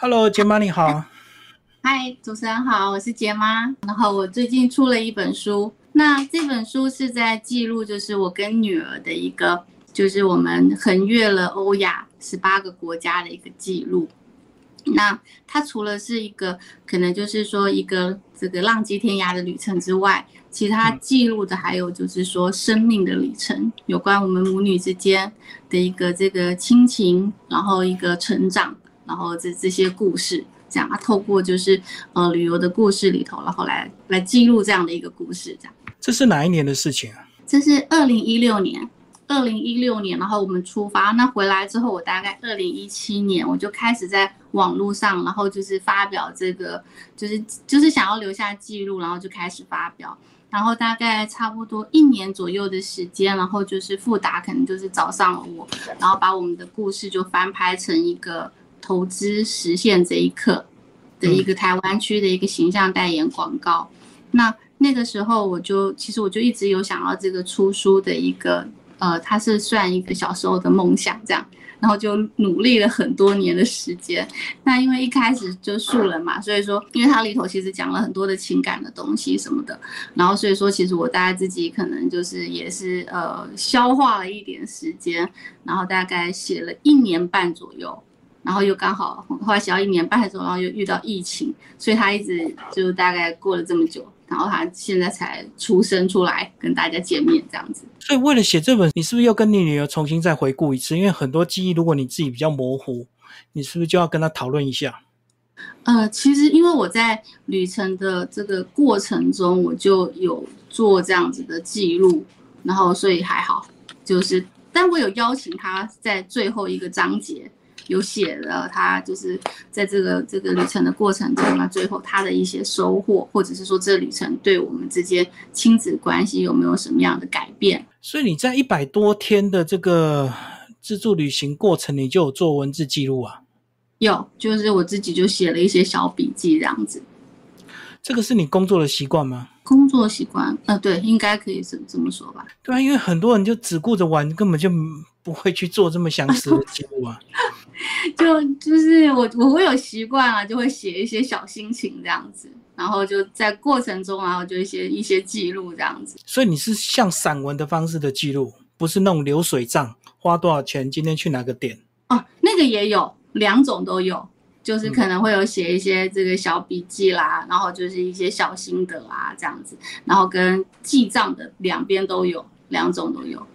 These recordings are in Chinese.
Hello，杰妈你好。嗨，主持人好，我是杰妈。然后我最近出了一本书，那这本书是在记录，就是我跟女儿的一个，就是我们横越了欧亚十八个国家的一个记录。那它除了是一个可能就是说一个这个浪迹天涯的旅程之外，其他记录的还有就是说生命的旅程，有关我们母女之间的一个这个亲情，然后一个成长，然后这这些故事，这样啊，透过就是呃旅游的故事里头，然后来来记录这样的一个故事，这样。这是哪一年的事情啊？这是二零一六年。二零一六年，然后我们出发。那回来之后，我大概二零一七年，我就开始在网络上，然后就是发表这个，就是就是想要留下记录，然后就开始发表。然后大概差不多一年左右的时间，然后就是富达可能就是找上了我，然后把我们的故事就翻拍成一个投资实现这一刻的一个台湾区的一个形象代言广告。那那个时候我就其实我就一直有想要这个出书的一个。呃，它是算一个小时候的梦想，这样，然后就努力了很多年的时间。那因为一开始就素人嘛，所以说，因为它里头其实讲了很多的情感的东西什么的，然后所以说，其实我大概自己可能就是也是呃消化了一点时间，然后大概写了一年半左右，然后又刚好后来写到一年半的时候，然后又遇到疫情，所以他一直就大概过了这么久。然后他现在才出生出来跟大家见面这样子，所以为了写这本，你是不是要跟你女儿重新再回顾一次？因为很多记忆，如果你自己比较模糊，你是不是就要跟她讨论一下？呃，其实因为我在旅程的这个过程中，我就有做这样子的记录，然后所以还好，就是，但我有邀请他在最后一个章节。有写了他就是在这个这个旅程的过程中那最后他的一些收获，或者是说这旅程对我们之间亲子关系有没有什么样的改变？所以你在一百多天的这个自助旅行过程，你就有做文字记录啊？有，就是我自己就写了一些小笔记这样子。这个是你工作的习惯吗？工作习惯，呃，对，应该可以这这么说吧？对啊，因为很多人就只顾着玩，根本就不会去做这么详实的记录啊。就就是我我会有习惯啊，就会写一些小心情这样子，然后就在过程中，然后就一些一些记录这样子。所以你是像散文的方式的记录，不是那种流水账，花多少钱，今天去哪个点？哦，那个也有，两种都有，就是可能会有写一些这个小笔记啦，然后就是一些小心得啊这样子，然后跟记账的两边都有，两种都有。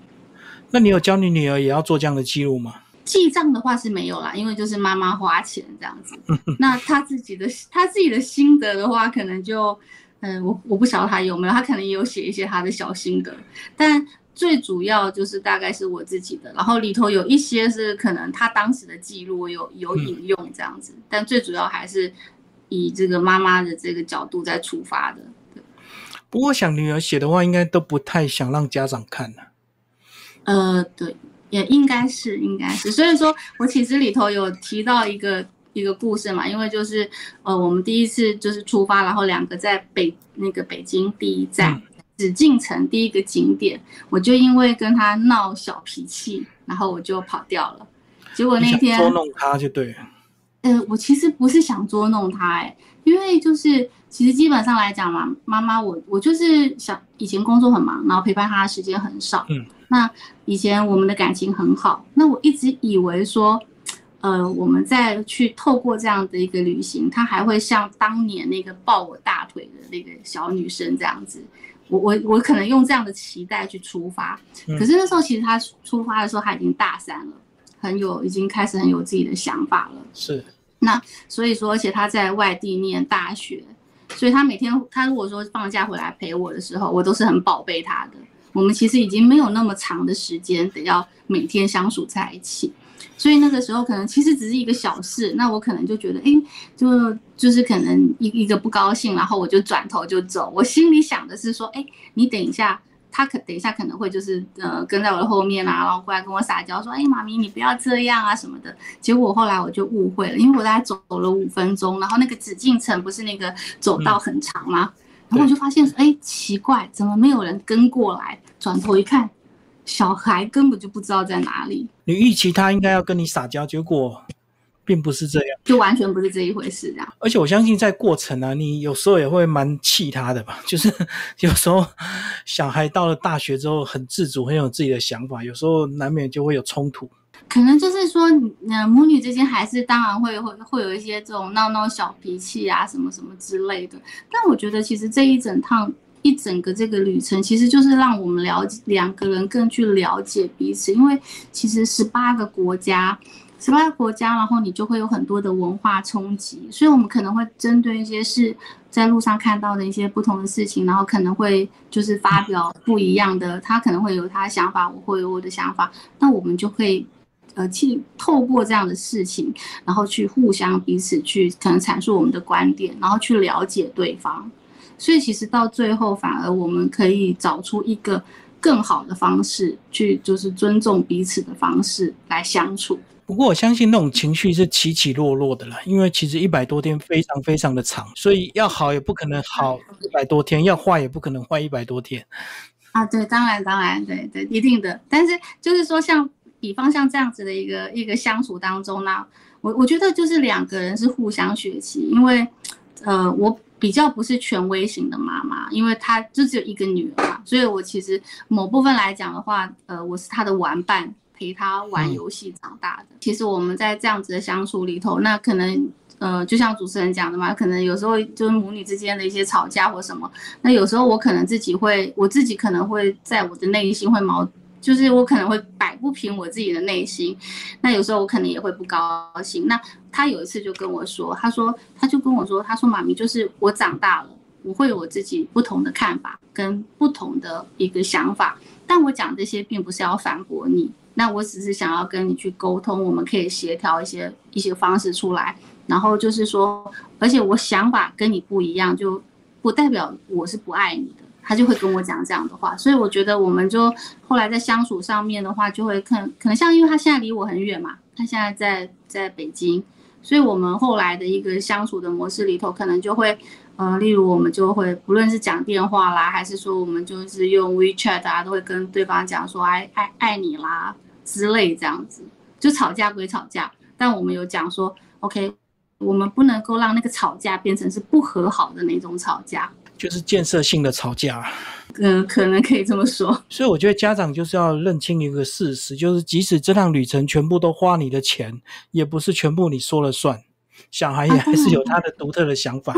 那你有教你女儿也要做这样的记录吗？记账的话是没有啦，因为就是妈妈花钱这样子。那他自己的他自己的心得的话，可能就，嗯，我我不晓得他有没有，他可能也有写一些他的小心得，但最主要就是大概是我自己的，然后里头有一些是可能他当时的记录有有引用这样子，但最主要还是以这个妈妈的这个角度在出发的。不过想女儿写的话，应该都不太想让家长看了。呃，对。也应该是，应该是，所以说我其实里头有提到一个一个故事嘛，因为就是呃，我们第一次就是出发，然后两个在北那个北京第一站紫禁城第一个景点，我就因为跟他闹小脾气，然后我就跑掉了，结果那天捉弄他就对了。呃，我其实不是想捉弄他，哎，因为就是其实基本上来讲嘛，妈妈我我就是想以前工作很忙，然后陪伴她的时间很少，嗯。那以前我们的感情很好，那我一直以为说，呃，我们再去透过这样的一个旅行，她还会像当年那个抱我大腿的那个小女生这样子，我我我可能用这样的期待去出发，可是那时候其实她出发的时候她已经大三了，很有已经开始很有自己的想法了，是，那所以说，而且她在外地念大学，所以他每天他如果说放假回来陪我的时候，我都是很宝贝他的。我们其实已经没有那么长的时间得要每天相处在一起，所以那个时候可能其实只是一个小事，那我可能就觉得，哎，就就是可能一一个不高兴，然后我就转头就走。我心里想的是说，哎，你等一下，他可等一下可能会就是呃跟在我的后面啊，然后过来跟我撒娇说，哎，妈咪你不要这样啊什么的。结果后来我就误会了，因为我大概走了五分钟，然后那个紫禁城不是那个走道很长吗？然后我就发现，哎，奇怪，怎么没有人跟过来？转头一看，小孩根本就不知道在哪里。你预期他应该要跟你撒娇，结果并不是这样，就完全不是这一回事这样。而且我相信在过程啊，你有时候也会蛮气他的吧，就是 有时候小孩到了大学之后很自主，很有自己的想法，有时候难免就会有冲突。可能就是说，呃，母女之间还是当然会会会有一些这种闹闹小脾气啊，什么什么之类的。但我觉得其实这一整趟一整个这个旅程，其实就是让我们了解两个人更去了解彼此，因为其实十八个国家，其他国家，然后你就会有很多的文化冲击，所以我们可能会针对一些是在路上看到的一些不同的事情，然后可能会就是发表不一样的，他可能会有他的想法，我会有我的想法，那我们就会。呃，去透过这样的事情，然后去互相彼此去可能阐述我们的观点，然后去了解对方。所以其实到最后，反而我们可以找出一个更好的方式，去就是尊重彼此的方式来相处。不过我相信那种情绪是起起落落的啦，因为其实一百多天非常非常的长，所以要好也不可能好一百多天，要坏也不可能坏一百多天。啊，对，当然当然，对对，一定的。但是就是说像。比方像这样子的一个一个相处当中呢，我我觉得就是两个人是互相学习，因为，呃，我比较不是权威型的妈妈，因为她就只有一个女儿嘛，所以我其实某部分来讲的话，呃，我是她的玩伴，陪他玩游戏长大的。其实我们在这样子的相处里头，那可能，呃，就像主持人讲的嘛，可能有时候就是母女之间的一些吵架或什么，那有时候我可能自己会，我自己可能会在我的内心会矛。就是我可能会摆不平我自己的内心，那有时候我可能也会不高兴。那他有一次就跟我说，他说他就跟我说，他说妈咪，就是我长大了，我会有我自己不同的看法跟不同的一个想法。但我讲这些并不是要反驳你，那我只是想要跟你去沟通，我们可以协调一些一些方式出来。然后就是说，而且我想法跟你不一样，就不代表我是不爱你的。他就会跟我讲这样的话，所以我觉得我们就后来在相处上面的话，就会看可能像因为他现在离我很远嘛，他现在在在北京，所以我们后来的一个相处的模式里头，可能就会呃，例如我们就会不论是讲电话啦，还是说我们就是用 WeChat 啊，都会跟对方讲说爱爱爱你啦之类这样子，就吵架归吵架，但我们有讲说 OK，我们不能够让那个吵架变成是不和好的那种吵架。就是建设性的吵架，嗯，可能可以这么说。所以我觉得家长就是要认清一个事实，就是即使这趟旅程全部都花你的钱，也不是全部你说了算。小孩也还是有他的独特的想法。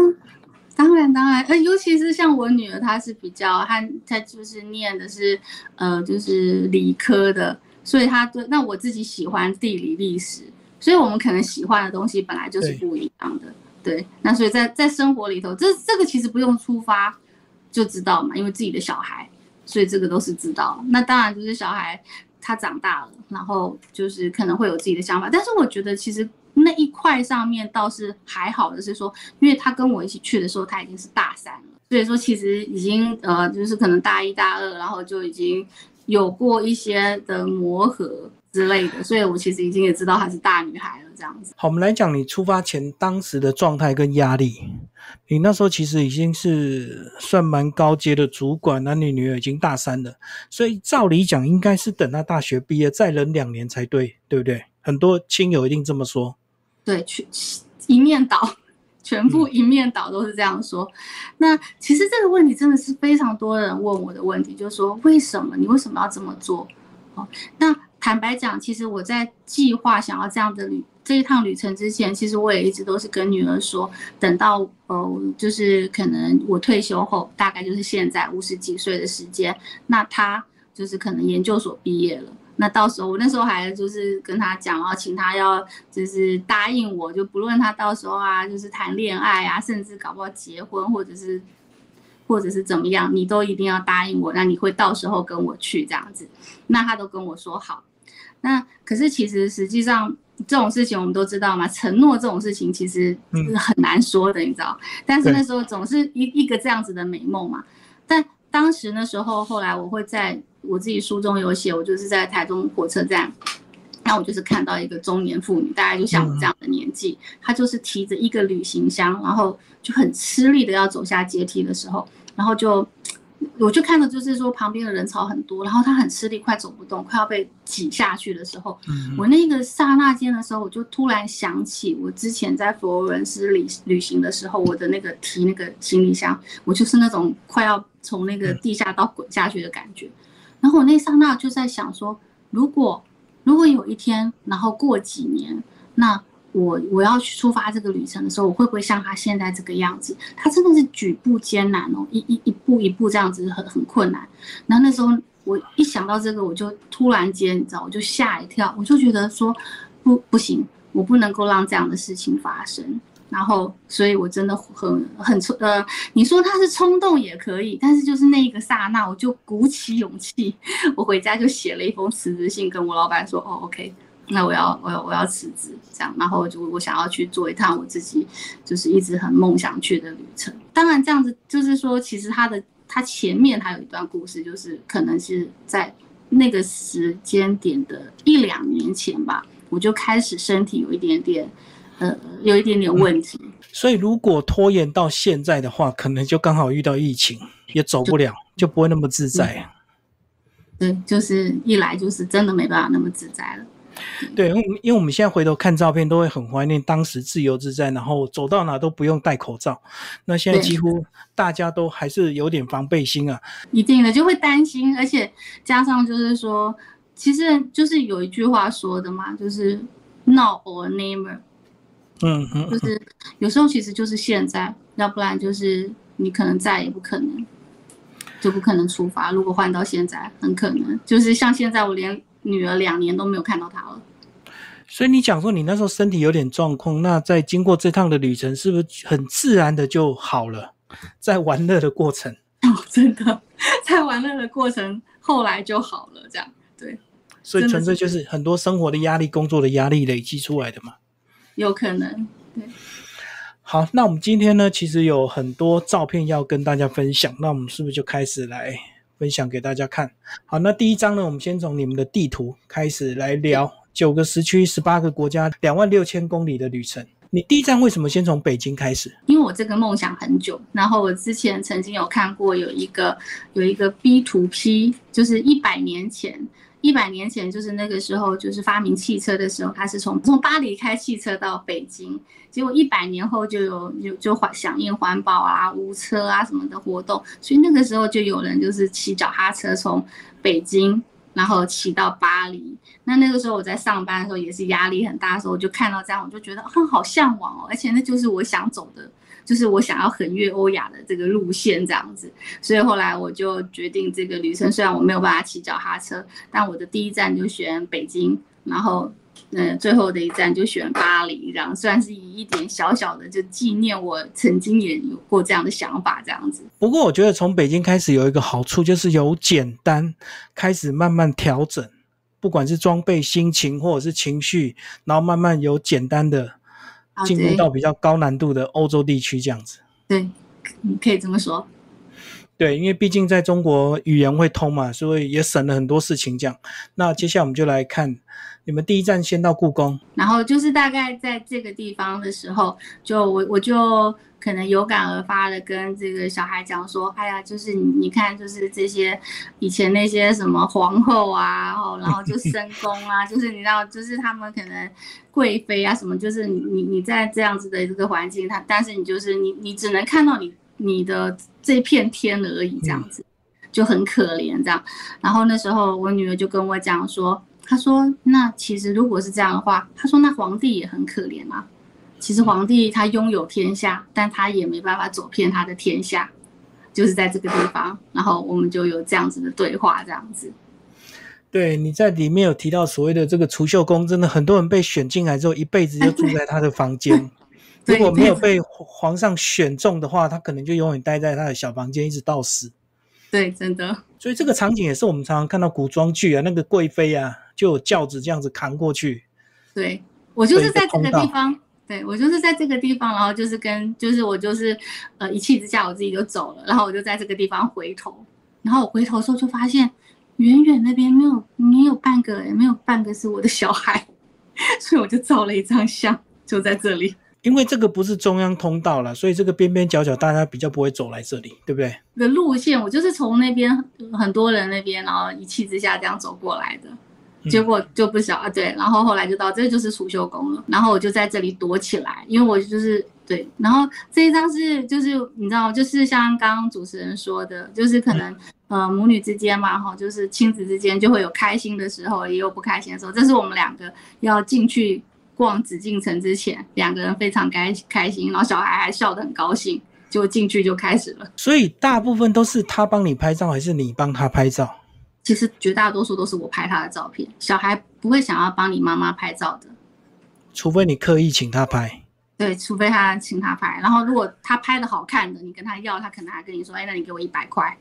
当然，当然，呃，尤其是像我女儿，她是比较，她她就是念的是，呃，就是理科的，所以她对那我自己喜欢地理历史，所以我们可能喜欢的东西本来就是不一样的。对，那所以在在生活里头，这这个其实不用出发就知道嘛，因为自己的小孩，所以这个都是知道。那当然就是小孩他长大了，然后就是可能会有自己的想法。但是我觉得其实那一块上面倒是还好的，是说，因为他跟我一起去的时候，他已经是大三了，所以说其实已经呃，就是可能大一大二，然后就已经有过一些的磨合。之类的，所以我其实已经也知道她是大女孩了，这样子。好，我们来讲你出发前当时的状态跟压力。你那时候其实已经是算蛮高阶的主管，那你女儿已经大三了，所以照理讲应该是等她大学毕业再忍两年才对，对不对？很多亲友一定这么说。对，全一面倒，全部一面倒都是这样说。那其实这个问题真的是非常多人问我的问题，就是说为什么你为什么要这么做？哦，那。坦白讲，其实我在计划想要这样的旅这一趟旅程之前，其实我也一直都是跟女儿说，等到呃，就是可能我退休后，大概就是现在五十几岁的时间，那她就是可能研究所毕业了，那到时候我那时候还就是跟她讲，然后请她要就是答应我，就不论她到时候啊，就是谈恋爱啊，甚至搞不好结婚或者是或者是怎么样，你都一定要答应我，那你会到时候跟我去这样子，那她都跟我说好。那可是其实实际上这种事情我们都知道嘛，承诺这种事情其实是很难说的，你知道。但是那时候总是一一个这样子的美梦嘛。但当时那时候后来我会在我自己书中有写，我就是在台中火车站，那我就是看到一个中年妇女，大概就像我这样的年纪，她就是提着一个旅行箱，然后就很吃力的要走下阶梯的时候，然后就。我就看到就是说旁边的人潮很多，然后他很吃力，快走不动，快要被挤下去的时候，我那个刹那间的时候，我就突然想起我之前在佛罗伦斯旅旅行的时候，我的那个提那个行李箱，我就是那种快要从那个地下道滚下去的感觉。然后我那刹那就在想说，如果如果有一天，然后过几年，那。我我要去出发这个旅程的时候，我会不会像他现在这个样子？他真的是举步艰难哦，一一一步一步这样子很很困难。然后那时候我一想到这个，我就突然间你知道，我就吓一跳，我就觉得说不不行，我不能够让这样的事情发生。然后，所以我真的很很冲呃，你说他是冲动也可以，但是就是那一个刹那，我就鼓起勇气，我回家就写了一封辞职信，跟我老板说，哦，OK。那我要我要我要辞职，这样，然后就我想要去做一趟我自己就是一直很梦想去的旅程。当然，这样子就是说，其实他的他前面还有一段故事，就是可能是在那个时间点的一两年前吧，我就开始身体有一点点呃有一点点问题。所以如果拖延到现在的话，可能就刚好遇到疫情，也走不了，就不会那么自在。对，就是一来就是真的没办法那么自在了。对，因为因为我们现在回头看照片，都会很怀念当时自由自在，然后走到哪都不用戴口罩。那现在几乎大家都还是有点防备心啊，一定的就会担心，而且加上就是说，其实就是有一句话说的嘛，就是 now or never。嗯嗯，就是有时候其实就是现在，要不然就是你可能再也不可能，就不可能出发。如果换到现在，很可能就是像现在我连。女儿两年都没有看到他了，所以你讲说你那时候身体有点状况，那在经过这趟的旅程，是不是很自然的就好了？在玩乐的过程，哦，真的，在玩乐的过程，后来就好了，这样对。所以纯粹就是很多生活的压力、工作的压力累积出来的嘛？有可能，对。好，那我们今天呢，其实有很多照片要跟大家分享，那我们是不是就开始来？分享给大家看。好，那第一章呢，我们先从你们的地图开始来聊九个时区、十八个国家、两万六千公里的旅程。你第一站为什么先从北京开始？因为我这个梦想很久，然后我之前曾经有看过有一个有一个 B to P，就是一百年前。一百年前，就是那个时候，就是发明汽车的时候，他是从从巴黎开汽车到北京，结果一百年后就有有就环响应环保啊、无车啊什么的活动，所以那个时候就有人就是骑脚踏车从北京，然后骑到巴黎。那那个时候我在上班的时候也是压力很大的时候，我就看到这样，我就觉得很好向往哦，而且那就是我想走的。就是我想要横越欧亚的这个路线这样子，所以后来我就决定这个旅程。虽然我没有办法骑脚踏车，但我的第一站就选北京，然后，嗯，最后的一站就选巴黎，这样算是以一点小小的就纪念我曾经也有过这样的想法这样子。不过我觉得从北京开始有一个好处，就是由简单开始慢慢调整，不管是装备、心情或者是情绪，然后慢慢由简单的。进入到比较高难度的欧洲地区，这样子。对，你可以这么说。对，因为毕竟在中国语言会通嘛，所以也省了很多事情。这样，那接下来我们就来看，你们第一站先到故宫，然后就是大概在这个地方的时候，就我我就。可能有感而发的跟这个小孩讲说，哎呀，就是你你看，就是这些以前那些什么皇后啊，然后然后就 深宫啊，就是你知道，就是他们可能贵妃啊什么，就是你你在这样子的这个环境，他但是你就是你你只能看到你你的这片天而已，这样子就很可怜这样。然后那时候我女儿就跟我讲说，她说那其实如果是这样的话，她说那皇帝也很可怜啊。其实皇帝他拥有天下，但他也没办法走遍他的天下，就是在这个地方。然后我们就有这样子的对话，这样子。对，你在里面有提到所谓的这个储秀宫，真的很多人被选进来之后，一辈子就住在他的房间。如果没有被皇上选中的话，他可能就永远待在他的小房间，一直到死。对，真的。所以这个场景也是我们常常看到古装剧啊，那个贵妃啊，就有轿子这样子扛过去。对我就是在这个地方。对我就是在这个地方，然后就是跟就是我就是呃一气之下我自己就走了，然后我就在这个地方回头，然后我回头的时候就发现远远那边没有没有半个，没有半个是我的小孩，所以我就照了一张相，就在这里。因为这个不是中央通道了，所以这个边边角角大家比较不会走来这里，对不对？的路线，我就是从那边很多人那边，然后一气之下这样走过来的。结果就不小啊，对，然后后来就到这就是储秀宫了，然后我就在这里躲起来，因为我就是对，然后这一张是就是你知道，就是像刚刚主持人说的，就是可能呃母女之间嘛，哈，就是亲子之间就会有开心的时候，也有不开心的时候，这是我们两个要进去逛紫禁城之前，两个人非常开开心，然后小孩还笑得很高兴，就进去就开始了。所以大部分都是他帮你拍照，还是你帮他拍照？其实绝大多数都是我拍他的照片，小孩不会想要帮你妈妈拍照的，除非你刻意请他拍。对，除非他请他拍，然后如果他拍的好看的，你跟他要，他可能还跟你说：“哎，那你给我一百块。”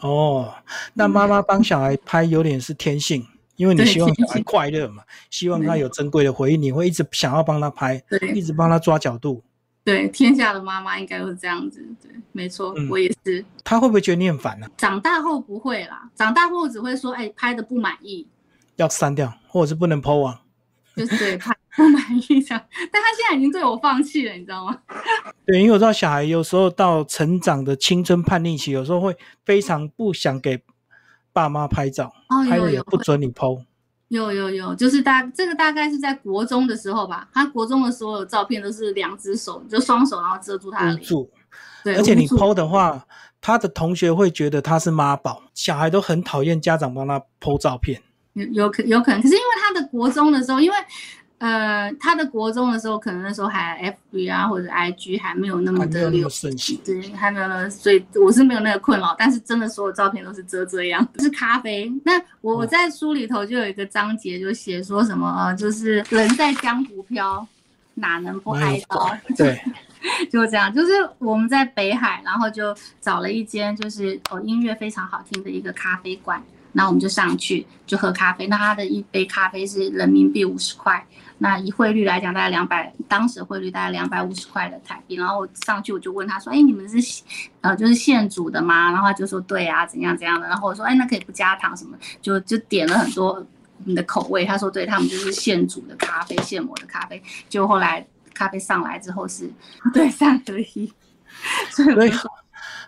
哦，那妈妈帮小孩拍有点是天性，因为你希望小孩快乐嘛，希望他有珍贵的回忆，你会一直想要帮他拍，一直帮他抓角度。对，天下的妈妈应该都是这样子。对，没错，我也是。他会不会觉得你很烦呢？长大后不会啦，长大后只会说：“哎，拍的不满意，要删掉，或者是不能 PO 网。”就是对，拍不满意这样。但他现在已经对我放弃了，你知道吗？对，因为我知道小孩有时候到成长的青春叛逆期，有时候会非常不想给爸妈拍照，拍了也不准你 PO。有有有，就是大这个大概是在国中的时候吧。他国中的所有照片都是两只手，就双手，然后遮住他的对。而且你 PO 的话，他的同学会觉得他是妈宝，小孩都很讨厌家长帮他 PO 照片。有有可有可能，可是因为他的国中的时候，因为。呃，他的国中的时候，可能那时候还 FB 啊或者 IG 还没有那么的流行，对，还没有那，所以我是没有那个困扰。但是真的所有照片都是遮这样，是咖啡。那我我在书里头就有一个章节，就写说什么呃，就是人在江湖飘，哪能不挨刀？对，就这样，就是我们在北海，然后就找了一间就是哦音乐非常好听的一个咖啡馆，那我们就上去就喝咖啡。那他的一杯咖啡是人民币五十块。那以汇率来讲，大概两百，当时汇率大概两百五十块的台币。然后上去我就问他说：“哎，你们是，呃，就是现煮的吗？”然后他就说：“对啊，怎样怎样的。”然后我说：“哎，那可以不加糖什么？”就就点了很多你的口味。他说：“对他们就是现煮的咖啡，现磨的咖啡。”就后来咖啡上来之后是，对三合一，所以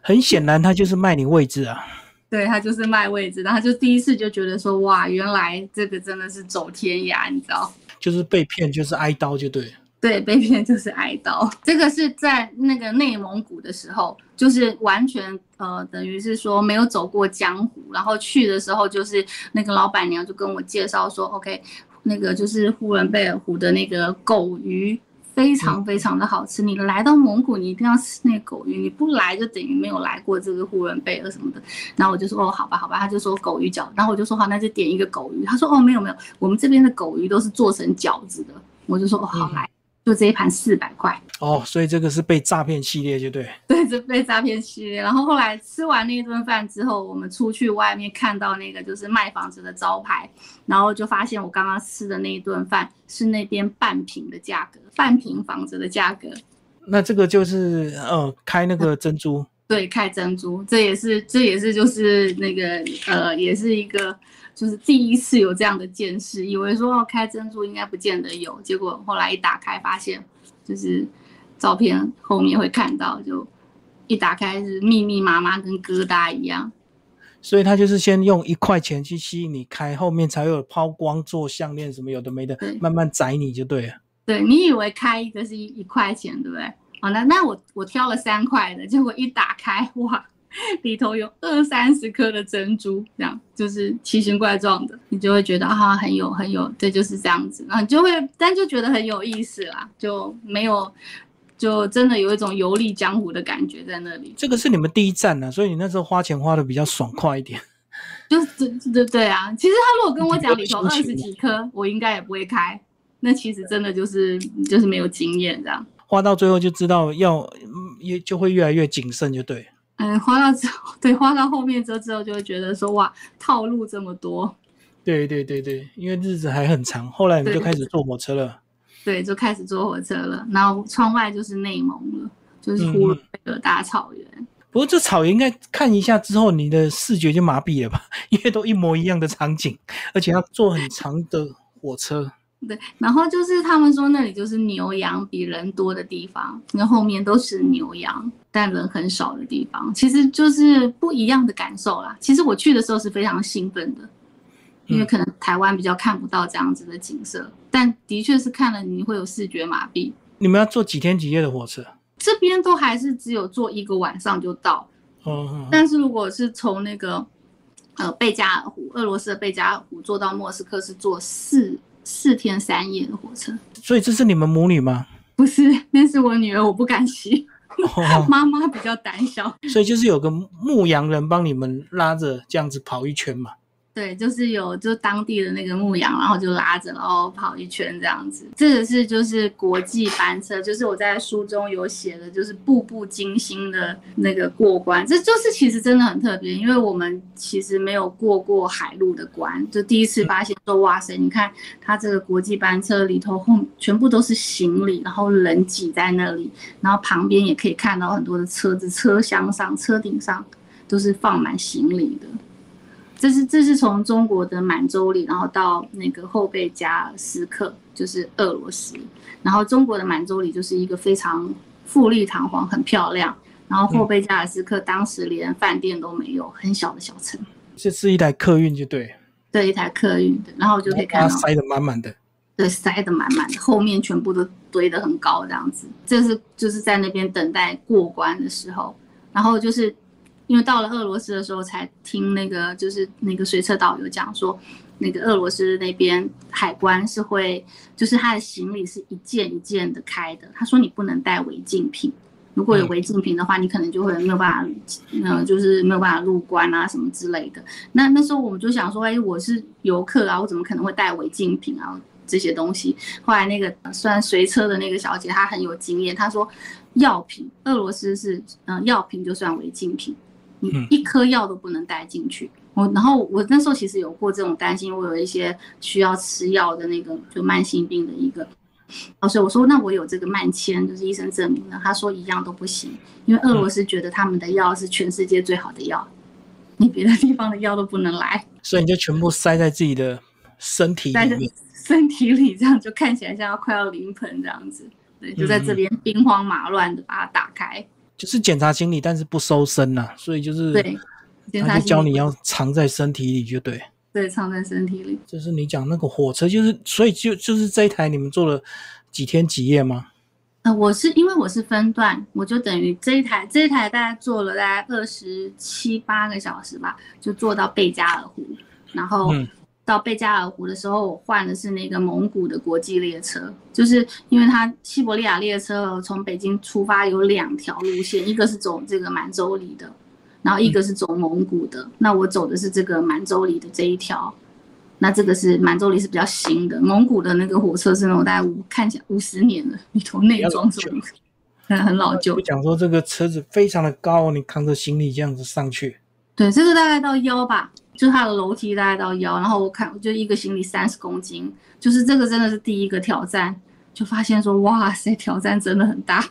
很显然他就是卖你位置啊。对他就是卖位置，然后就第一次就觉得说：“哇，原来这个真的是走天涯，你知道。”就是被骗，就是挨刀，就对。对，被骗就是挨刀。这个是在那个内蒙古的时候，就是完全呃，等于是说没有走过江湖，然后去的时候就是那个老板娘就跟我介绍说，OK，那个就是呼伦贝尔湖的那个狗鱼。非常非常的好吃，你来到蒙古，你一定要吃那个狗鱼，你不来就等于没有来过这个呼伦贝尔什么的。然后我就说哦，好吧，好吧，他就说狗鱼饺，然后我就说好，那就点一个狗鱼。他说哦，没有没有，我们这边的狗鱼都是做成饺子的。我就说哦，好来。就这一盘四百块哦，所以这个是被诈骗系列，就对。对，这被诈骗系列。然后后来吃完那顿饭之后，我们出去外面看到那个就是卖房子的招牌，然后就发现我刚刚吃的那一顿饭是那边半瓶的价格，半平房子的价格。那这个就是呃，开那个珍珠。对，开珍珠，这也是这也是就是那个呃，也是一个。就是第一次有这样的见识，以为说开珍珠应该不见得有，结果后来一打开发现，就是照片后面会看到，就一打开是密密麻麻跟疙瘩一样。所以他就是先用一块钱去吸引你开，后面才有抛光做项链什么有的没的，慢慢宰你就对了。对你以为开一个是一一块钱，对不对？好，那那我我挑了三块的，结果一打开，哇！里头有二三十颗的珍珠，这样就是奇形怪状的，你就会觉得啊，很有很有，对就是这样子，然后你就会，但就觉得很有意思啦，就没有，就真的有一种游历江湖的感觉在那里。这个是你们第一站呢，所以你那时候花钱花的比较爽快一点。就是对对对啊，其实他如果跟我讲里头二十几颗，我应该也不会开。那其实真的就是就是没有经验这样。花到最后就知道要越就会越来越谨慎，就对。嗯，花到之后，对，花到后面之后之后，就会觉得说哇，套路这么多。对对对对，因为日子还很长，后来我们就开始坐火车了。对，就开始坐火车了，然后窗外就是内蒙了，就是呼伦贝尔大草原。不过这草原应该看一下之后，你的视觉就麻痹了吧？因为都一模一样的场景，而且要坐很长的火车。对，然后就是他们说那里就是牛羊比人多的地方，那后面都是牛羊，但人很少的地方，其实就是不一样的感受啦。其实我去的时候是非常兴奋的，因为可能台湾比较看不到这样子的景色，但的确是看了你会有视觉麻痹。你们要坐几天几夜的火车？这边都还是只有坐一个晚上就到，哦，但是如果是从那个呃贝加尔湖，俄罗斯的贝加尔湖坐到莫斯科是坐四。四天三夜的火车，所以这是你们母女吗？不是，那是我女儿，我不敢骑。妈妈比较胆小，所以就是有个牧羊人帮你们拉着这样子跑一圈嘛。对，就是有就当地的那个牧羊，然后就拉着，然后跑一圈这样子。这个是就是国际班车，就是我在书中有写的，就是步步惊心的那个过关。这就是其实真的很特别，因为我们其实没有过过海陆的关，就第一次发现说，哇塞，你看它这个国际班车里头后全部都是行李，然后人挤在那里，然后旁边也可以看到很多的车子，车厢上、车顶上都是放满行李的。这是这是从中国的满洲里，然后到那个后贝加尔斯克，就是俄罗斯。然后中国的满洲里就是一个非常富丽堂皇、很漂亮。然后后贝加尔斯克当时连饭店都没有，很小的小城。这是一台客运，就对。对，一台客运的，然后就可以看到塞得满满的。对，塞得满满的，后面全部都堆得很高，这样子。这是就是在那边等待过关的时候，然后就是。因为到了俄罗斯的时候，才听那个就是那个随车导游讲说，那个俄罗斯那边海关是会，就是他的行李是一件一件的开的。他说你不能带违禁品，如果有违禁品的话，你可能就会没有办法，嗯，就是没有办法入关啊什么之类的。那那时候我们就想说，哎，我是游客啊，我怎么可能会带违禁品啊这些东西？后来那个算随车的那个小姐她很有经验，她说药品，俄罗斯是嗯药品就算违禁品。你一颗药都不能带进去。我然后我那时候其实有过这种担心，我有一些需要吃药的那个就慢性病的一个，所以我说那我有这个慢签，就是医生证明的。他说一样都不行，因为俄罗斯觉得他们的药是全世界最好的药，你别的地方的药都不能来。所以你就全部塞在自己的身体里面，身体里这样就看起来像要快要临盆这样子。对，就在这边兵荒马乱的把它打开。就是检查行李，但是不收身呐，所以就是对，他就教你要藏在身体里，就对，对，藏在身体里。就是你讲那个火车，就是所以就就是这一台你们坐了几天几夜吗？呃，我是因为我是分段，我就等于这一台这一台大概坐了大概二十七八个小时吧，就坐到贝加尔湖，然后。到贝加尔湖的时候，我换的是那个蒙古的国际列车，就是因为它西伯利亚列车从北京出发有两条路线，一个是走这个满洲里的，然后一个是走蒙古的。那我走的是这个满洲里的这一条，那这个是满洲里是比较新的，蒙古的那个火车是那种大概五看起来五十年了，里头内装什么，很很老旧。讲说这个车子非常的高，你扛着行李这样子上去，对，这个大概到腰吧。就它的楼梯大概到腰，然后我看就一个行李三十公斤，就是这个真的是第一个挑战，就发现说哇塞，挑战真的很大。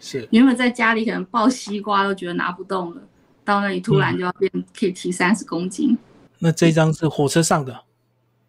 是，原本在家里可能抱西瓜都觉得拿不动了，到那里突然就要变可以提三十公斤。那这张是火车上的？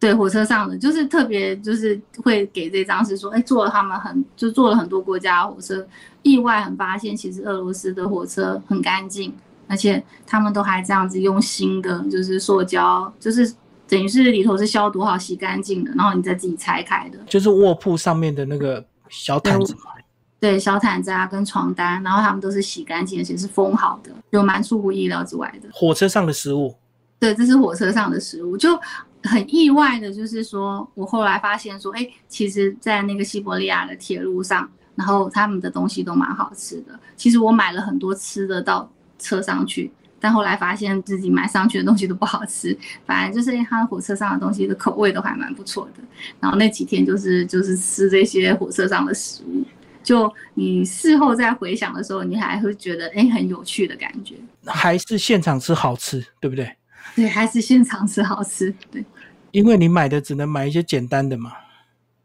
对，火车上的就是特别就是会给这张是说，哎，坐了他们很就坐了很多国家火车，意外很发现其实俄罗斯的火车很干净。而且他们都还这样子用新的，就是塑胶，就是等于是里头是消毒好、洗干净的，然后你再自己拆开的。就是卧铺上面的那个小毯子嘛。对，小毯子啊，跟床单，然后他们都是洗干净，而且是封好的，就蛮出乎意料之外的。火车上的食物。对，这是火车上的食物，就很意外的，就是说我后来发现说，哎，其实，在那个西伯利亚的铁路上，然后他们的东西都蛮好吃的。其实我买了很多吃的到。车上去，但后来发现自己买上去的东西都不好吃，反正就是他火车上的东西的口味都还蛮不错的。然后那几天就是就是吃这些火车上的食物，就你事后再回想的时候，你还会觉得哎很有趣的感觉。还是现场吃好吃，对不对？对，还是现场吃好吃，对。因为你买的只能买一些简单的嘛。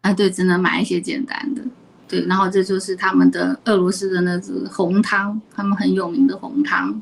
啊，对，只能买一些简单的。对，然后这就是他们的俄罗斯的那只红汤，他们很有名的红汤，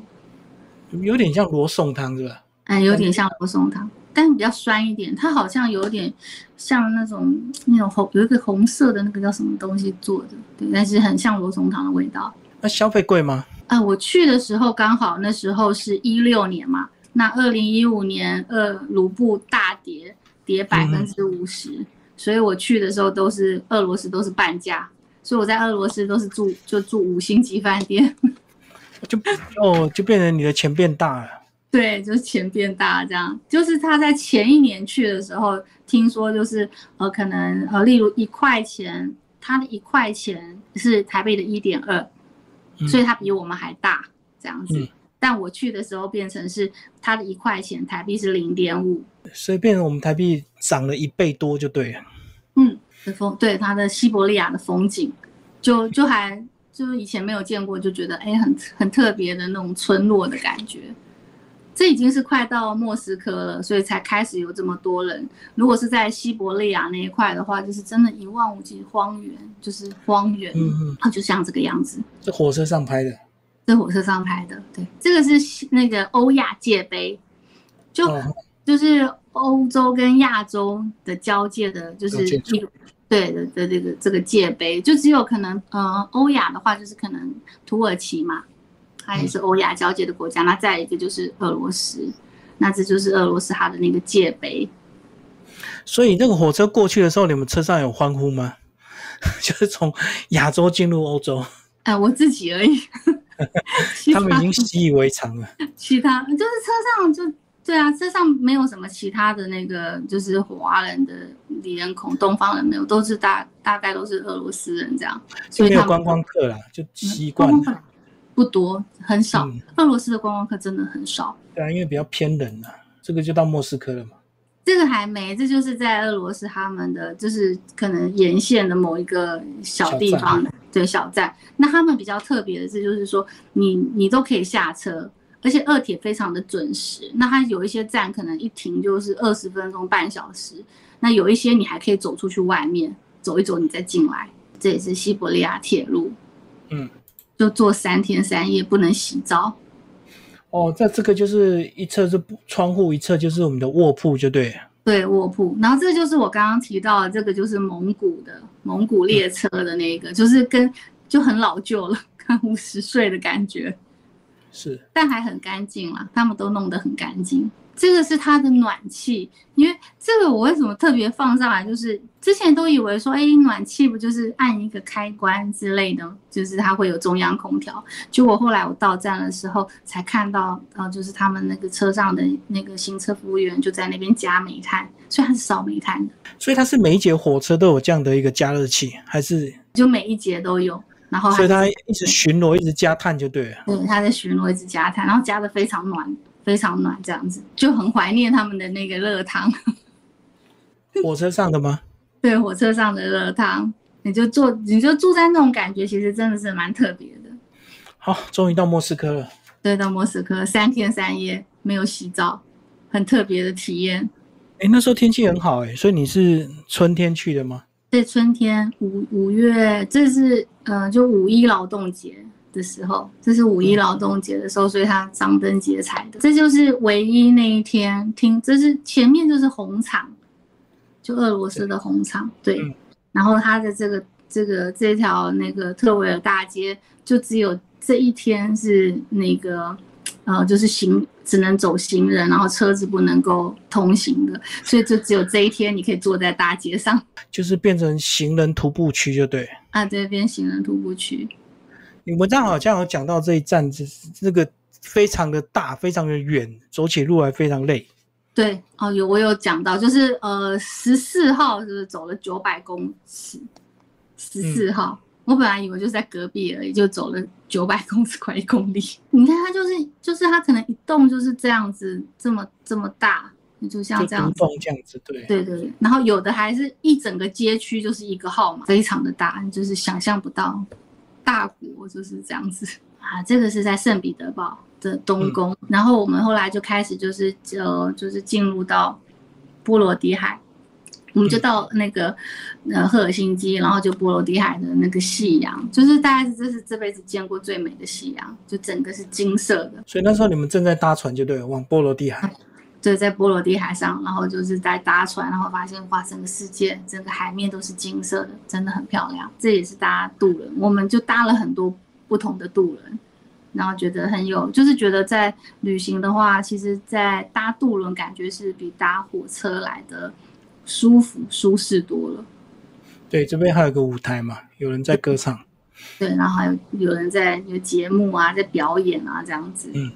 有点像罗宋汤是吧？哎，有点像罗宋汤。但是比较酸一点，它好像有点像那种那种红有一个红色的那个叫什么东西做的，对，但是很像罗宋汤的味道。那消费贵吗？啊，我去的时候刚好那时候是一六年嘛，那二零一五年呃卢布大跌，跌百分之五十，所以我去的时候都是俄罗斯都是半价，所以我在俄罗斯都是住就住五星级饭店，就哦就变成你的钱变大了。对，就是钱变大这样，就是他在前一年去的时候，听说就是呃可能呃例如一块钱，他的一块钱是台币的一点二。所以他比我们还大这样子，但我去的时候变成是它的一块钱台币是零点五，所以变成我们台币涨了一倍多就对了。嗯，的风对它的西伯利亚的风景，就就还就是以前没有见过，就觉得哎很很特别的那种村落的感觉。这已经是快到莫斯科了，所以才开始有这么多人。如果是在西伯利亚那一块的话，就是真的一望无际荒原，就是荒原，嗯嗯，就像这个样子。在火车上拍的，在火车上拍的，对，这个是那个欧亚界碑，就就是欧洲跟亚洲的交界的，就是一个对的的这个这个界碑，就只有可能呃欧亚的话，就是可能土耳其嘛。它也是欧亚交界的国家，那再一个就是俄罗斯，那这就是俄罗斯它的那个界碑。所以那个火车过去的时候，你们车上有欢呼吗？就是从亚洲进入欧洲？哎，我自己而已。他们已经习以为常了。其他就是车上就对啊，车上没有什么其他的那个，就是华人的李人孔，东方人没有，都是大大概都是俄罗斯人这样。所以没有观光客啦，就习惯了。不多，很少。俄罗斯的观光客真的很少。对啊，因为比较偏冷啊。这个就到莫斯科了嘛。这个还没，这就是在俄罗斯他们的，就是可能沿线的某一个小地方的对小站。那他们比较特别的是，就是说你你都可以下车，而且二铁非常的准时。那它有一些站可能一停就是二十分钟、半小时。那有一些你还可以走出去外面走一走，你再进来。这也是西伯利亚铁路。嗯。就坐三天三夜，不能洗澡。哦，这这个就是一侧是窗户，一侧就是我们的卧铺，就对。对，卧铺。然后这就是我刚刚提到的，这个就是蒙古的蒙古列车的那个，就是跟就很老旧了，看五十岁的感觉。是，但还很干净啦，他们都弄得很干净。这个是它的暖气，因为这个我为什么特别放上来？就是之前都以为说，哎，暖气不就是按一个开关之类的，就是它会有中央空调。结果后来我到站的时候才看到，呃，就是他们那个车上的那个行车服务员就在那边加煤炭，所以它是烧煤炭的。所以它是每一节火车都有这样的一个加热器，还是就每一节都有？然后所以它一直巡逻，一直加碳就对了。对，它在巡逻，一直加碳，然后加的非常暖。非常暖，这样子就很怀念他们的那个热汤。火车上的吗？对，火车上的热汤，你就坐，你就住在那种感觉，其实真的是蛮特别的。好，终于到莫斯科了。对，到莫斯科三天三夜没有洗澡，很特别的体验。哎，那时候天气很好哎，所以你是春天去的吗？对，春天五五月，这是呃，就五一劳动节。的时候，这是五一劳动节的时候，所以他张灯结彩的，这就是唯一那一天听，这是前面就是红场，就俄罗斯的红场，对，然后他的这个这个这条那个特维尔大街，就只有这一天是那个，呃，就是行只能走行人，然后车子不能够通行的，所以就只有这一天你可以坐在大街上，就是变成行人徒步区，就对，啊，对，变行人徒步区。你文章好像有讲到这一站，就是这个非常的大，非常的远，走起路来非常累。对，哦，有我有讲到，就是呃十四号是走了九百公尺，十四号，我本来以为就是在隔壁而已，就走了九百公尺，快一公里。你看它就是就是它可能一栋就是这样子，这么这么大，就像这样子，这样子，对，对对。然后有的还是一整个街区就是一个号码，非常的大，就是想象不到。大国就是这样子啊，这个是在圣彼得堡的东宫，然后我们后来就开始就是呃，就是进入到波罗的海，我们就到那个呃赫尔辛基，然后就波罗的海的那个夕阳，就是大概是这是这辈子见过最美的夕阳，就整个是金色的。所以那时候你们正在搭船，就对，往波罗的海。对，在波罗的海上，然后就是在搭船，然后发现哇，整个世界整个海面都是金色的，真的很漂亮。这也是搭渡轮，我们就搭了很多不同的渡轮，然后觉得很有，就是觉得在旅行的话，其实，在搭渡轮感觉是比搭火车来的舒服、舒适多了。对，这边还有个舞台嘛，有人在歌唱。对，然后还有有人在有节目啊，在表演啊，这样子。嗯。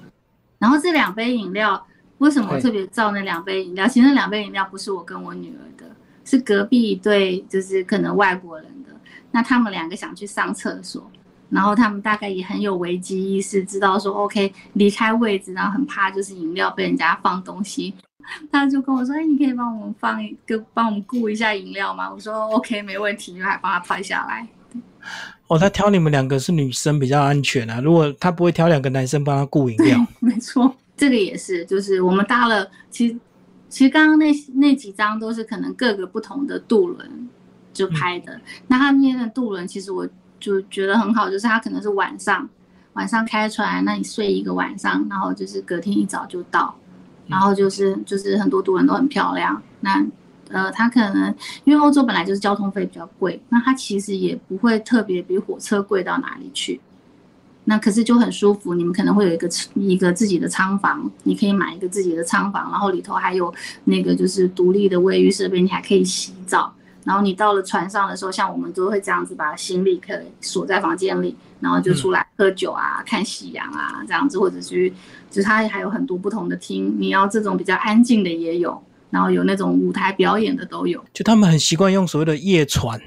然后这两杯饮料。为什么我特别造那两杯饮料？其实那两杯饮料不是我跟我女儿的，是隔壁一对，就是可能外国人的。那他们两个想去上厕所，然后他们大概也很有危机意识，知道说 OK 离开位置，然后很怕就是饮料被人家放东西。他就跟我说：“哎，你可以帮我们放一个，帮我们顾一下饮料吗？”我说：“OK，没问题。”就还帮他拍下来。哦，他挑你们两个是女生比较安全啊。如果他不会挑两个男生帮他顾饮料，没错。这个也是，就是我们搭了，其实其实刚刚那那几张都是可能各个不同的渡轮就拍的。那他那边的渡轮，其实我就觉得很好，就是他可能是晚上晚上开船，那你睡一个晚上，然后就是隔天一早就到，然后就是就是很多读文都很漂亮。那呃，他可能因为欧洲本来就是交通费比较贵，那他其实也不会特别比火车贵到哪里去。那可是就很舒服，你们可能会有一个一个自己的仓房，你可以买一个自己的仓房，然后里头还有那个就是独立的卫浴设备，你还可以洗澡。然后你到了船上的时候，像我们都会这样子把行李可以锁在房间里，然后就出来喝酒啊、看夕阳啊这样子，或者去，就是它还有很多不同的厅，你要这种比较安静的也有，然后有那种舞台表演的都有。就他们很习惯用所谓的夜船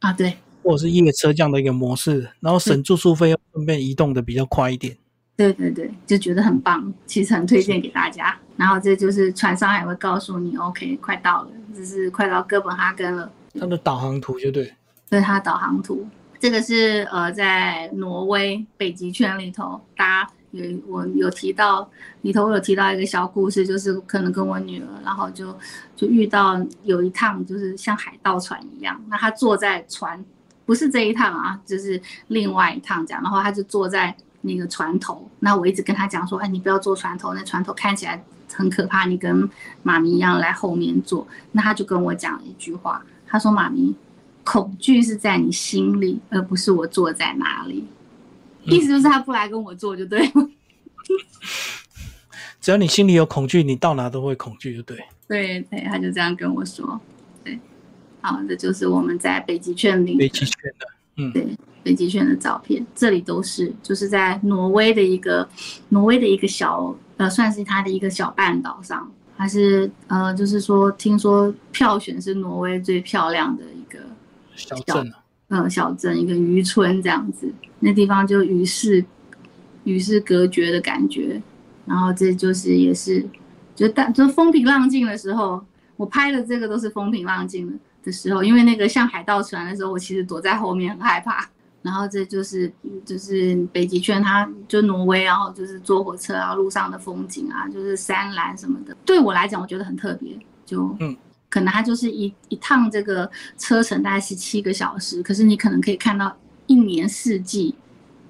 啊，对。或者是夜车这样的一个模式，然后省住宿费，又顺便移动的比较快一点。对对对，就觉得很棒，其实很推荐给大家。然后这就是船上还会告诉你，OK，快到了，这是快到哥本哈根了。它的导航图就对，对它导航图，这个是呃在挪威北极圈里头，大家有我有提到里头，我有提到一个小故事，就是可能跟我女儿，然后就就遇到有一趟就是像海盗船一样，那她坐在船。不是这一趟啊，就是另外一趟这样，然后他就坐在那个船头，那我一直跟他讲说，哎，你不要坐船头，那船头看起来很可怕，你跟妈咪一样来后面坐。那他就跟我讲了一句话，他说：“妈咪，恐惧是在你心里，而不是我坐在哪里。”意思就是他不来跟我坐就对了。只要你心里有恐惧，你到哪都会恐惧，就对。对对，他就这样跟我说。对好，这就是我们在北极圈里北极圈的，嗯，对，北极圈的照片，这里都是，就是在挪威的一个，挪威的一个小，呃，算是它的一个小半岛上，还是呃，就是说，听说票选是挪威最漂亮的一个小镇，嗯，小镇一个渔村这样子，那地方就与世与世隔绝的感觉，然后这就是也是，就但就风平浪静的时候，我拍的这个都是风平浪静的。的时候，因为那个像海盗船的时候，我其实躲在后面很害怕。然后这就是就是北极圈，它就挪威，然后就是坐火车啊，路上的风景啊，就是山岚什么的。对我来讲，我觉得很特别。就嗯，可能它就是一一趟这个车程大概是七个小时，可是你可能可以看到一年四季，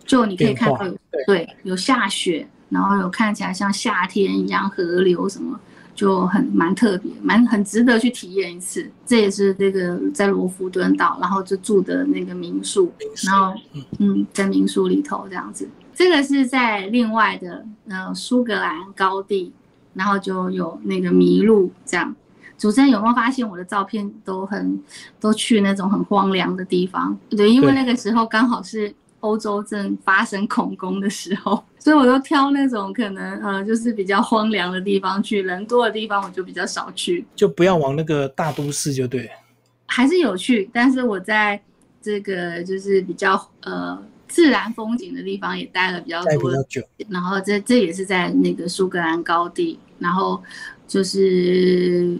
就你可以看到有对有下雪，然后有看起来像夏天一样河流什么。就很蛮特别，蛮很值得去体验一次。这也是这个在罗浮敦岛，然后就住的那个民宿，然后嗯，在民宿里头这样子。这个是在另外的呃苏格兰高地，然后就有那个麋鹿这样。主持人有没有发现我的照片都很都去那种很荒凉的地方？对，因为那个时候刚好是。欧洲正发生恐攻的时候，所以我都挑那种可能呃，就是比较荒凉的地方去，人多的地方我就比较少去，就不要往那个大都市就对。还是有去，但是我在这个就是比较呃自然风景的地方也待了比较多，比较久。然后这这也是在那个苏格兰高地，然后就是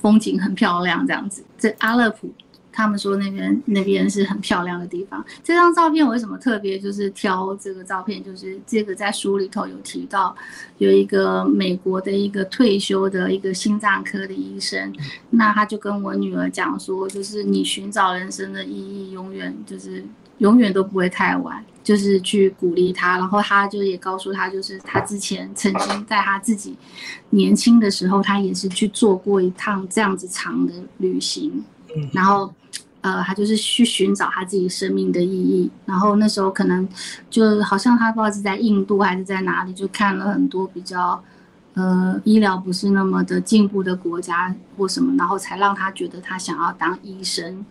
风景很漂亮这样子，这阿勒普。他们说那边那边是很漂亮的地方。这张照片我为什么特别就是挑这个照片？就是这个在书里头有提到，有一个美国的一个退休的一个心脏科的医生，那他就跟我女儿讲说，就是你寻找人生的意义，永远就是永远都不会太晚。就是去鼓励他，然后他就也告诉他，就是他之前曾经在他自己年轻的时候，他也是去做过一趟这样子长的旅行，嗯然后呃，他就是去寻找他自己生命的意义。然后那时候可能就好像他不知道是在印度还是在哪里，就看了很多比较呃医疗不是那么的进步的国家或什么，然后才让他觉得他想要当医生。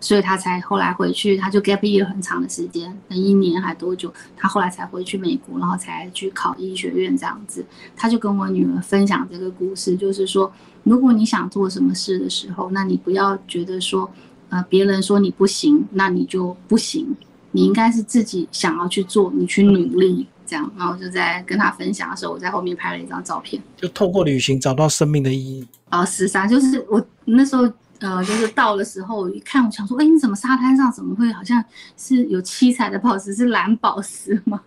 所以他才后来回去，他就 gap year 很长的时间，等一年还多久，他后来才回去美国，然后才去考医学院这样子。他就跟我女儿分享这个故事，就是说，如果你想做什么事的时候，那你不要觉得说，呃，别人说你不行，那你就不行，你应该是自己想要去做，你去努力这样。然后就在跟他分享的时候，我在后面拍了一张照片。就透过旅行找到生命的意义。啊，十三就是我那时候呃，就是到的时候一看，我想说，哎，你怎么沙滩上怎么会好像是有七彩的宝石？是蓝宝石吗？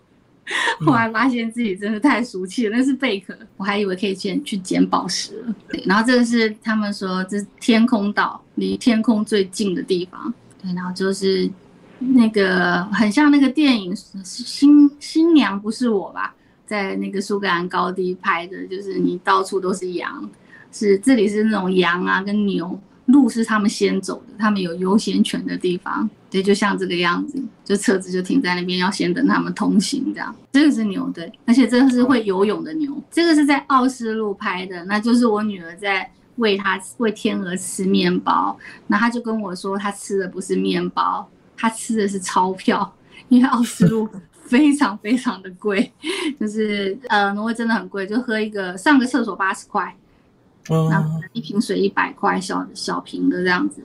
后来发现自己真的太俗气了，那是贝壳，我还以为可以先去捡宝石。对，然后这个是他们说这是天空岛，离天空最近的地方。对，然后就是那个很像那个电影《新新娘不是我》吧，在那个苏格兰高地拍的，就是你到处都是羊，是这里是那种羊啊跟牛，路是他们先走的，他们有优先权的地方。对，就像这个样子，就车子就停在那边，要先等他们通行这样。这个是牛，对，而且这个是会游泳的牛。这个是在奥斯陆拍的，那就是我女儿在喂它喂天鹅吃面包，那她就跟我说，她吃的不是面包，她吃的是钞票，因为奥斯陆非常非常的贵，就是呃挪威真的很贵，就喝一个上个厕所八十块，嗯，一瓶水一百块，小小瓶的这样子。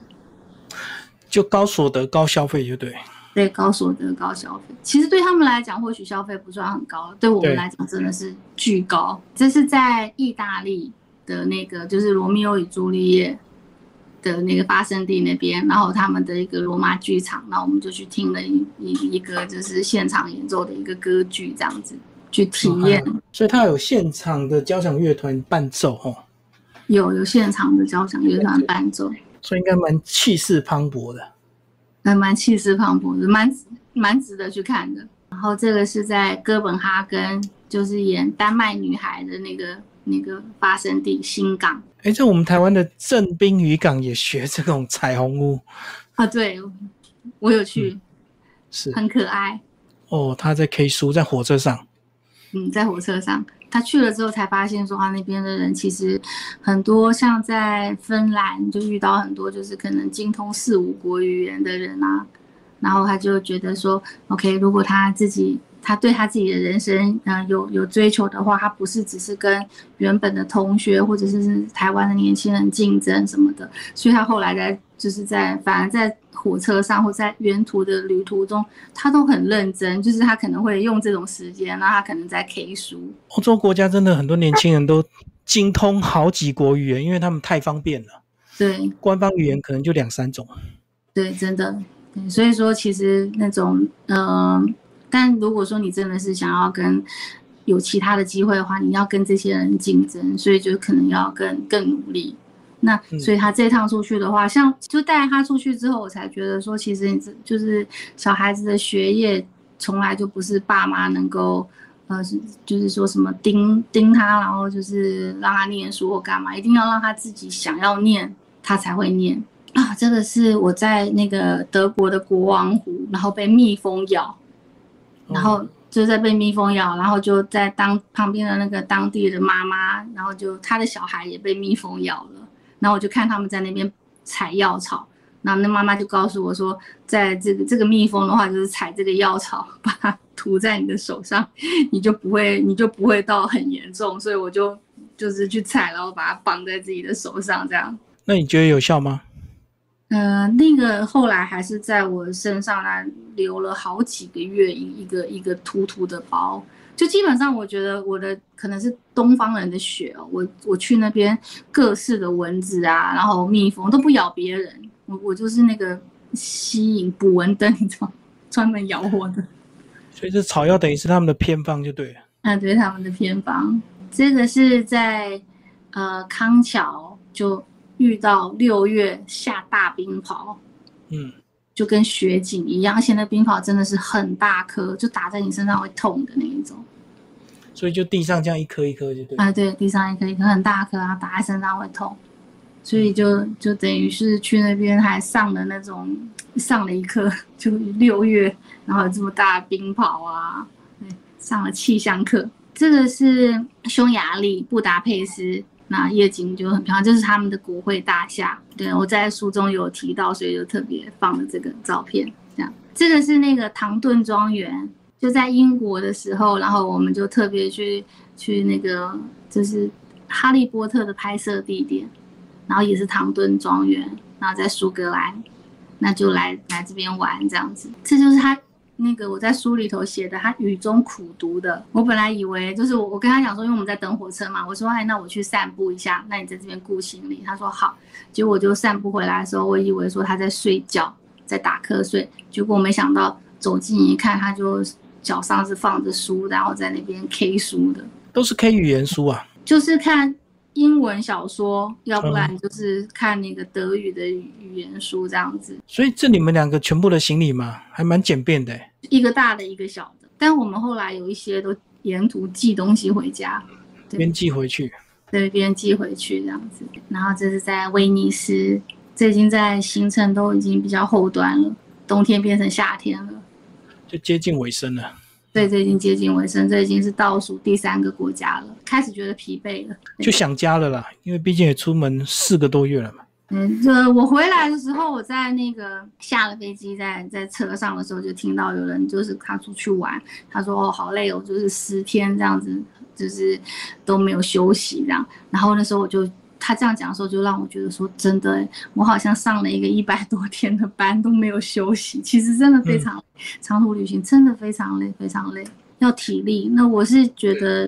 就高所得高消费，就对。对高所得高消费，其实对他们来讲，或许消费不算很高，对我们对来讲真的是巨高。这是在意大利的那个，就是《罗密欧与朱丽叶》的那个发生地那边，然后他们的一个罗马剧场，然后我们就去听了一一一个就是现场演奏的一个歌剧，这样子去体验。所以它有现场的交响乐团伴奏哦，有有现场的交响乐团伴奏，所以应该蛮气势磅礴的。还蛮气势磅礴的，蛮蛮值得去看的。然后这个是在哥本哈根，就是演丹麦女孩的那个那个发生地新港哎，在我们台湾的正滨渔港也学这种彩虹屋，啊，对我有去，是很可爱。哦，他在 K 书在火车上，嗯，在火车上，他去了之后才发现说，他那边的人其实很多，像在芬兰就遇到很多就是可能精通四五国语言的人啊，然后他就觉得说，OK，如果他自己他对他自己的人生嗯、有有追求的话，他不是只是跟原本的同学或者是台湾的年轻人竞争什么的，所以他后来在就是在反而在火车上或在沿途的旅途中，他都很认真，就是他可能会用这种时间，然后他可能在 K 书。欧洲国家真的很多年轻人都精通好几国语言，因为他们太方便了，对官方语言可能就两三种。对，真的，对，所以说其实那种，呃，但如果说你真的是想要跟有其他的机会的话，你要跟这些人竞争，所以就可能要更更努力。那嗯所以他这趟出去的话，像就带他出去之后，我才觉得说，其实你这就是小孩子的学业从来就不是爸妈能够。呃，是就是说什么盯盯他，然后就是让他念书或干嘛，一定要让他自己想要念，他才会念。啊，这个是我在那个德国的国王湖，然后被蜜蜂咬，然后就在被蜜蜂咬，然后就在当旁边的那个当地的妈妈，然后就他的小孩也被蜜蜂咬了，然后我就看他们在那边采药草，然后那妈妈就告诉我说，在这个这个蜜蜂的话，就是采这个药草，把它涂在你的手上，你就不会你就不会到很严重，所以我就就是去采，然后把它绑在自己的手上这样。那你觉得有效吗？呃，那个后来还是在我身上呢留了好几个月，一一个一个突突的包。就基本上，我觉得我的可能是东方人的血哦。我我去那边各式的蚊子啊，然后蜜蜂都不咬别人，我我就是那个吸引捕蚊灯，你知道，专门咬我的。所以这草药等于是他们的偏方就对了。啊，对他们的偏方。这个是在呃康桥就遇到六月下大冰雹，嗯，就跟雪景一样，而且那冰雹真的是很大颗，就打在你身上会痛的那一种。所以就地上这样一颗一颗就对。啊，对，地上一颗一颗很大颗啊，打在身上会痛，所以就就等于是去那边还上了那种上了一课，就六月，然后有这么大的冰雹啊，对，上了气象课。这个是匈牙利布达佩斯，那夜景就很漂亮，这是他们的国会大厦。对我在书中有提到，所以就特别放了这个照片。这样，这个是那个唐顿庄园。就在英国的时候，然后我们就特别去去那个就是哈利波特的拍摄地点，然后也是唐顿庄园，然后在苏格兰，那就来来这边玩这样子。这就是他那个我在书里头写的，他雨中苦读的。我本来以为就是我我跟他讲说，因为我们在等火车嘛，我说哎那我去散步一下，那你在这边顾行李。他说好，结果我就散步回来的时候，我以为说他在睡觉，在打瞌睡，结果没想到走近一看，他就。脚上是放着书，然后在那边 K 书的，都是 K 语言书啊，就是看英文小说，要不然就是看那个德语的语言书这样子。所以这你们两个全部的行李嘛，还蛮简便的，一个大的，一个小的。但我们后来有一些都沿途寄东西回家，边寄回去，对，边寄回去这样子。然后这是在威尼斯，这已经在行程都已经比较后端了，冬天变成夏天了。就接近尾声了，对，这已经接近尾声，这已经是倒数第三个国家了，开始觉得疲惫了，就想家了啦，因为毕竟也出门四个多月了嘛。嗯，这我回来的时候，我在那个下了飞机，在在车上的时候，就听到有人就是他出去玩，他说哦好累哦，就是十天这样子，就是都没有休息这样，然后那时候我就。他这样讲的时候，就让我觉得说，真的，我好像上了一个一百多天的班都没有休息。其实真的非常长途旅行，真的非常累，非常累，要体力。那我是觉得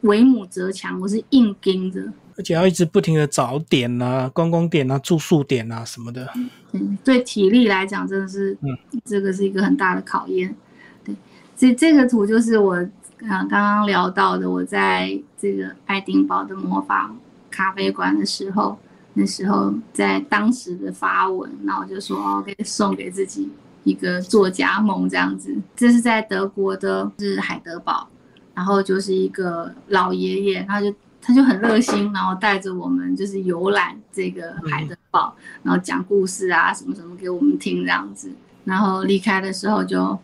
为母则强，我是硬盯着，而且要一直不停的找点啊、观光点啊、住宿点啊什么的。嗯，对体力来讲，真的是，嗯，这个是一个很大的考验。对，这这个图就是我啊刚刚聊到的，我在这个爱丁堡的模仿。咖啡馆的时候，那时候在当时的发文，然后就说哦，可以送给自己一个作家梦这样子。这是在德国的，是海德堡，然后就是一个老爷爷，他就他就很热心，然后带着我们就是游览这个海德堡，然后讲故事啊什么什么给我们听这样子。然后离开的时候，就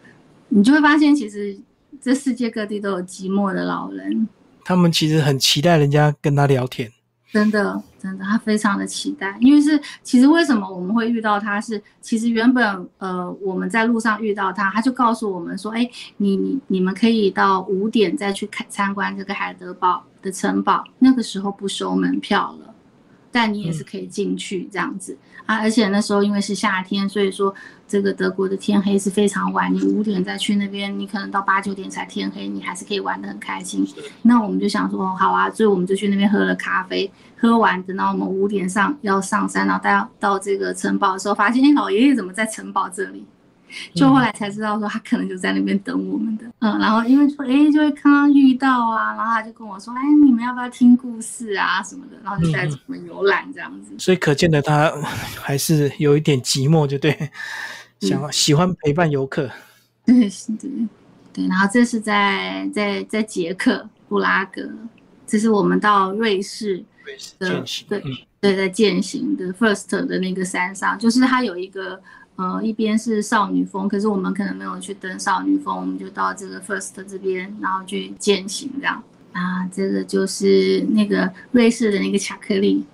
你就会发现，其实这世界各地都有寂寞的老人，他们其实很期待人家跟他聊天。真的，真的，他非常的期待，因为是其实为什么我们会遇到他？是其实原本呃我们在路上遇到他，他就告诉我们说，哎，你你你们可以到五点再去看参观这个海德堡的城堡，那个时候不收门票了。但你也是可以进去这样子啊，而且那时候因为是夏天，所以说这个德国的天黑是非常晚，你五点再去那边，你可能到八九点才天黑，你还是可以玩得很开心。那我们就想说，好啊，所以我们就去那边喝了咖啡，喝完等到我们五点上要上山，然后到到这个城堡的时候，发现哎，老爷爷怎么在城堡这里？就后来才知道说他可能就在那边等我们的，嗯，然后因为说哎就会刚刚遇到啊，然后他就跟我说哎你们要不要听故事啊什么的，然后就带着我们游览这样子。所以可见的他 还是有一点寂寞，就对，想喜欢陪伴游客。对，是的，对。然后这是在在在捷克布拉格，这是我们到瑞士的对对在践行的 First 的那个山上，就是它有一个。呃，一边是少女峰，可是我们可能没有去登少女峰，我们就到这个 First 这边，然后去践行这样。啊，这个就是那个瑞士的那个巧克力，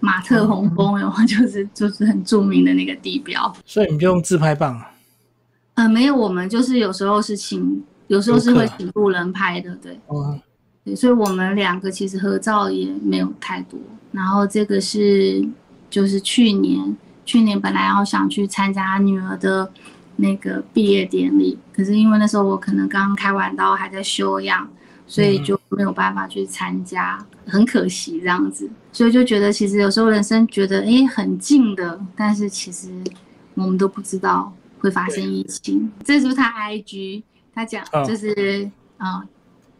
马特洪峰，然后 就是就是很著名的那个地标。所以你就用自拍棒？呃，没有，我们就是有时候是请，有时候是会请路人拍的，对。哦。对，所以我们两个其实合照也没有太多。然后这个是就是去年。去年本来要想去参加女儿的那个毕业典礼，可是因为那时候我可能刚开完刀还在休养，所以就没有办法去参加，很可惜这样子。所以就觉得其实有时候人生觉得哎很近的，但是其实我们都不知道会发生疫情。这是他 IG，他讲就是啊，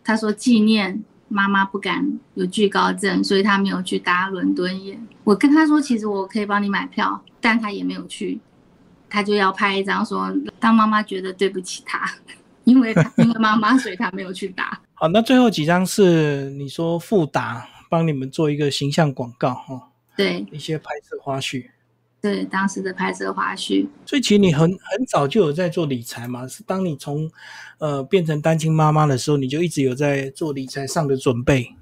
他说纪念。妈妈不敢有惧高症，所以他没有去搭伦敦眼。我跟他说，其实我可以帮你买票，但他也没有去。他就要拍一张说，当妈妈觉得对不起他，因为他因为妈妈，所以他没有去打。好，那最后几张是你说复打帮你们做一个形象广告哈，对，一些拍摄花絮。对，当时的拍摄花絮。所以其实你很很早就有在做理财嘛？是当你从呃变成单亲妈妈的时候，你就一直有在做理财上的准备。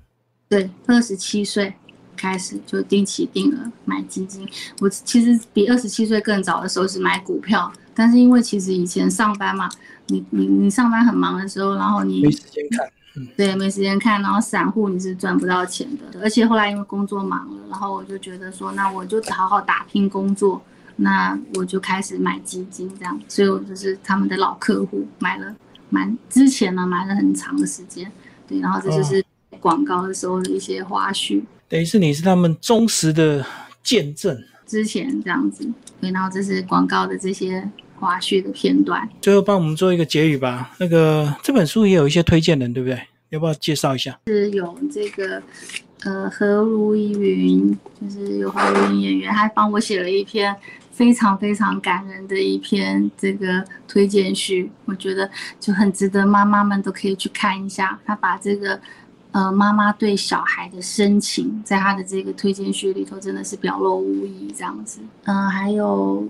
对，二十七岁开始就定期定额买基金。我其实比二十七岁更早的时候是买股票，但是因为其实以前上班嘛，你你你上班很忙的时候，然后你没时间看。对，没时间看，然后散户你是赚不到钱的，而且后来因为工作忙了，然后我就觉得说，那我就好好打拼工作，那我就开始买基金这样，所以我就是他们的老客户，买了蛮之前呢买了很长的时间，对，然后这就是广告的时候的一些花絮，等于是你是他们忠实的见证，之前这样子，对，然后这是广告的这些。花絮的片段，最后帮我们做一个结语吧。那个这本书也有一些推荐人，对不对？要不要介绍一下？是有这个呃何如依云，就是有何如云演员，他帮我写了一篇非常非常感人的一篇这个推荐序，我觉得就很值得妈妈们都可以去看一下。他把这个呃妈妈对小孩的深情，在他的这个推荐序里头真的是表露无遗，这样子。嗯，还有。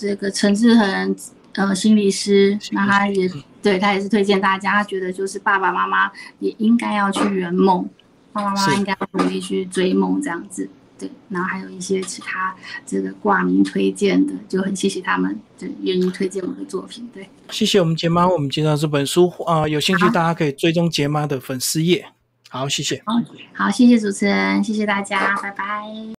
这个陈志恒，呃，心理师，那他也对他也是推荐大家，他觉得就是爸爸妈妈也应该要去圆梦，爸爸妈妈应该努力去追梦这样子，对。然后还有一些其他这个挂名推荐的，就很谢谢他们，对，愿意推荐我的作品，对。谢谢我们杰妈，我们介绍这本书啊，有兴趣大家可以追踪杰妈的粉丝页。好，谢谢。好，好，谢谢主持人，谢谢大家，拜拜。